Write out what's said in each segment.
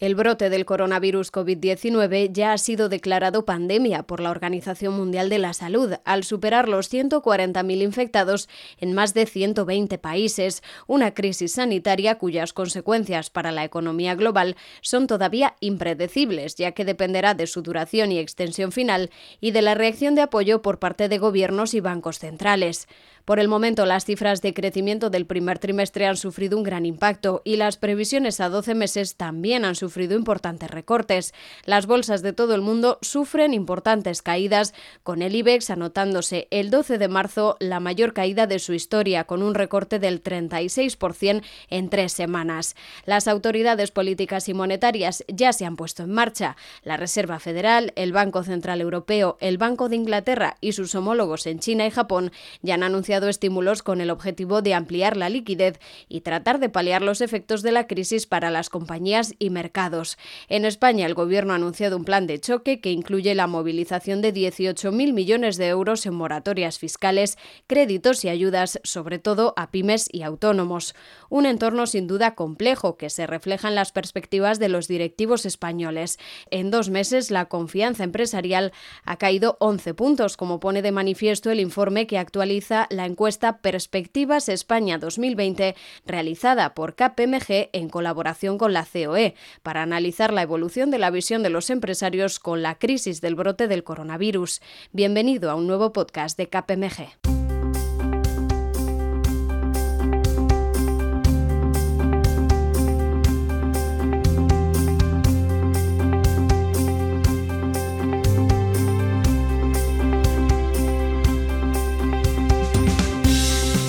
El brote del coronavirus COVID-19 ya ha sido declarado pandemia por la Organización Mundial de la Salud, al superar los 140.000 infectados en más de 120 países, una crisis sanitaria cuyas consecuencias para la economía global son todavía impredecibles, ya que dependerá de su duración y extensión final y de la reacción de apoyo por parte de gobiernos y bancos centrales. Por el momento, las cifras de crecimiento del primer trimestre han sufrido un gran impacto y las previsiones a 12 meses también han sufrido importantes recortes. Las bolsas de todo el mundo sufren importantes caídas, con el IBEX anotándose el 12 de marzo la mayor caída de su historia, con un recorte del 36% en tres semanas. Las autoridades políticas y monetarias ya se han puesto en marcha. La Reserva Federal, el Banco Central Europeo, el Banco de Inglaterra y sus homólogos en China y Japón ya han anunciado estímulos con el objetivo de ampliar la liquidez y tratar de paliar los efectos de la crisis para las compañías y mercados. En España, el Gobierno ha anunciado un plan de choque que incluye la movilización de 18.000 millones de euros en moratorias fiscales, créditos y ayudas, sobre todo a pymes y autónomos. Un entorno sin duda complejo que se refleja en las perspectivas de los directivos españoles. En dos meses, la confianza empresarial ha caído 11 puntos, como pone de manifiesto el informe que actualiza la encuesta Perspectivas España 2020 realizada por KPMG en colaboración con la COE para analizar la evolución de la visión de los empresarios con la crisis del brote del coronavirus. Bienvenido a un nuevo podcast de KPMG.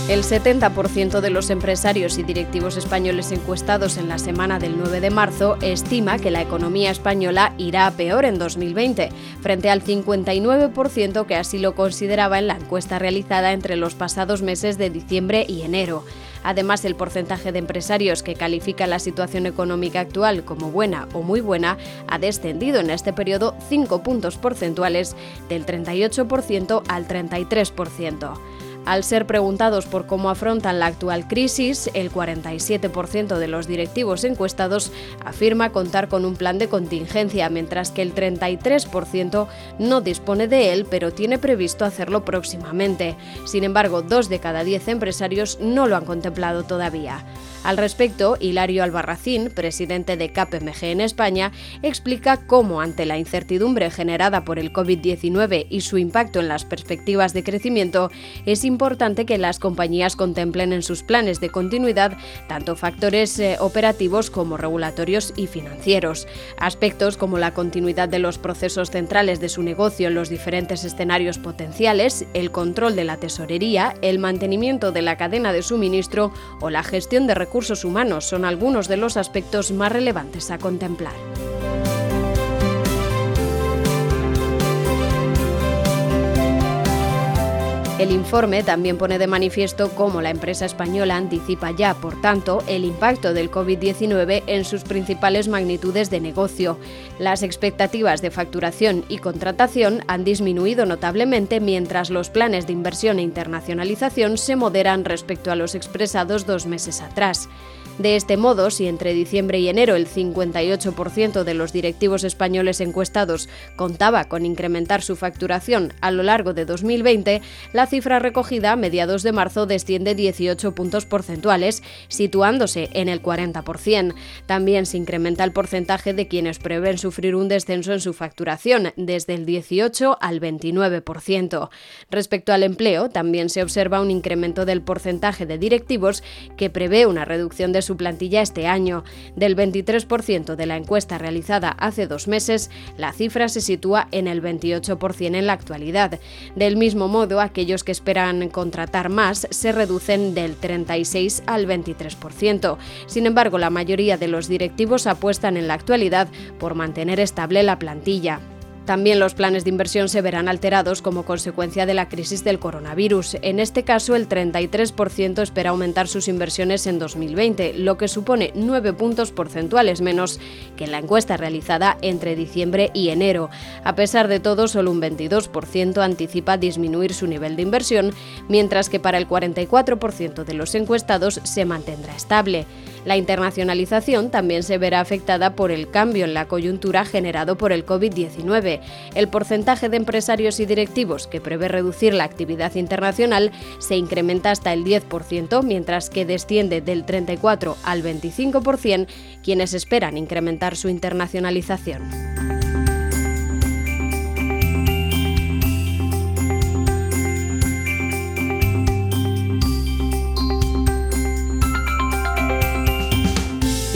El 70% de los empresarios y directivos españoles encuestados en la semana del 9 de marzo estima que la economía española irá a peor en 2020, frente al 59% que así lo consideraba en la encuesta realizada entre los pasados meses de diciembre y enero. Además, el porcentaje de empresarios que califica la situación económica actual como buena o muy buena ha descendido en este periodo 5 puntos porcentuales del 38% al 33%. Al ser preguntados por cómo afrontan la actual crisis, el 47% de los directivos encuestados afirma contar con un plan de contingencia, mientras que el 33% no dispone de él, pero tiene previsto hacerlo próximamente. Sin embargo, dos de cada diez empresarios no lo han contemplado todavía. Al respecto, Hilario Albarracín, presidente de KPMG en España, explica cómo, ante la incertidumbre generada por el COVID-19 y su impacto en las perspectivas de crecimiento, es importante que las compañías contemplen en sus planes de continuidad tanto factores eh, operativos como regulatorios y financieros. Aspectos como la continuidad de los procesos centrales de su negocio en los diferentes escenarios potenciales, el control de la tesorería, el mantenimiento de la cadena de suministro o la gestión de recursos recursos humanos son algunos de los aspectos más relevantes a contemplar. El informe también pone de manifiesto cómo la empresa española anticipa ya, por tanto, el impacto del COVID-19 en sus principales magnitudes de negocio. Las expectativas de facturación y contratación han disminuido notablemente mientras los planes de inversión e internacionalización se moderan respecto a los expresados dos meses atrás. De este modo, si entre diciembre y enero el 58% de los directivos españoles encuestados contaba con incrementar su facturación a lo largo de 2020, la cifra recogida a mediados de marzo desciende 18 puntos porcentuales, situándose en el 40%. También se incrementa el porcentaje de quienes prevén sufrir un descenso en su facturación, desde el 18 al 29%. Respecto al empleo, también se observa un incremento del porcentaje de directivos que prevé una reducción de su plantilla este año. Del 23% de la encuesta realizada hace dos meses, la cifra se sitúa en el 28% en la actualidad. Del mismo modo, aquellos que esperan contratar más se reducen del 36 al 23%. Sin embargo, la mayoría de los directivos apuestan en la actualidad por mantener estable la plantilla. También los planes de inversión se verán alterados como consecuencia de la crisis del coronavirus. En este caso, el 33% espera aumentar sus inversiones en 2020, lo que supone 9 puntos porcentuales menos que en la encuesta realizada entre diciembre y enero. A pesar de todo, solo un 22% anticipa disminuir su nivel de inversión, mientras que para el 44% de los encuestados se mantendrá estable. La internacionalización también se verá afectada por el cambio en la coyuntura generado por el COVID-19. El porcentaje de empresarios y directivos que prevé reducir la actividad internacional se incrementa hasta el 10%, mientras que desciende del 34 al 25% quienes esperan incrementar su internacionalización.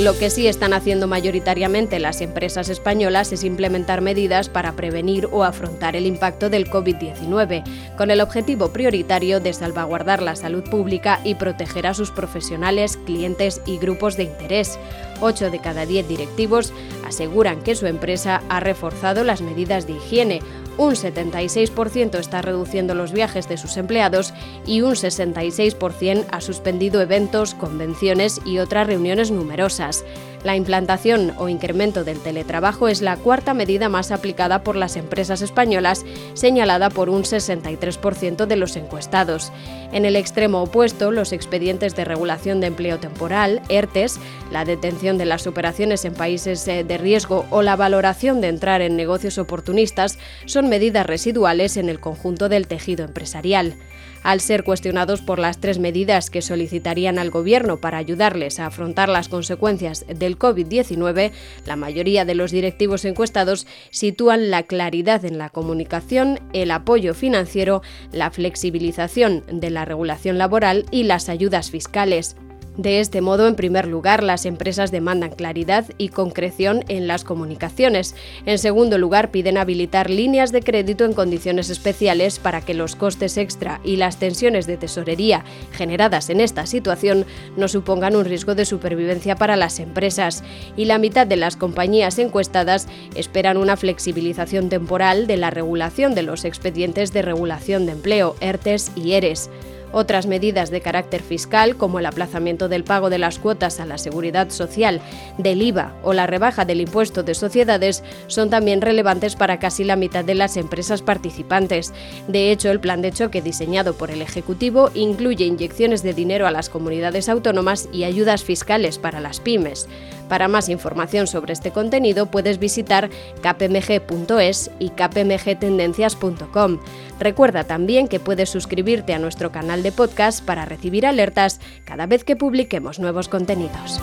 Lo que sí están haciendo mayoritariamente las empresas españolas es implementar medidas para prevenir o afrontar el impacto del COVID-19, con el objetivo prioritario de salvaguardar la salud pública y proteger a sus profesionales, clientes y grupos de interés. 8 de cada 10 directivos aseguran que su empresa ha reforzado las medidas de higiene, un 76% está reduciendo los viajes de sus empleados y un 66% ha suspendido eventos, convenciones y otras reuniones numerosas. La implantación o incremento del teletrabajo es la cuarta medida más aplicada por las empresas españolas, señalada por un 63% de los encuestados. En el extremo opuesto, los expedientes de regulación de empleo temporal, ERTES, la detención de las operaciones en países eh, de riesgo o la valoración de entrar en negocios oportunistas son medidas residuales en el conjunto del tejido empresarial al ser cuestionados por las tres medidas que solicitarían al Gobierno para ayudarles a afrontar las consecuencias del COVID-19, la mayoría de los directivos encuestados sitúan la claridad en la comunicación, el apoyo financiero, la flexibilización de la regulación laboral y las ayudas fiscales. De este modo, en primer lugar, las empresas demandan claridad y concreción en las comunicaciones. En segundo lugar, piden habilitar líneas de crédito en condiciones especiales para que los costes extra y las tensiones de tesorería generadas en esta situación no supongan un riesgo de supervivencia para las empresas. Y la mitad de las compañías encuestadas esperan una flexibilización temporal de la regulación de los expedientes de regulación de empleo, ERTES y ERES. Otras medidas de carácter fiscal, como el aplazamiento del pago de las cuotas a la seguridad social, del IVA o la rebaja del impuesto de sociedades, son también relevantes para casi la mitad de las empresas participantes. De hecho, el plan de choque diseñado por el Ejecutivo incluye inyecciones de dinero a las comunidades autónomas y ayudas fiscales para las pymes. Para más información sobre este contenido puedes visitar kpmg.es y kpmgtendencias.com. Recuerda también que puedes suscribirte a nuestro canal de podcast para recibir alertas cada vez que publiquemos nuevos contenidos.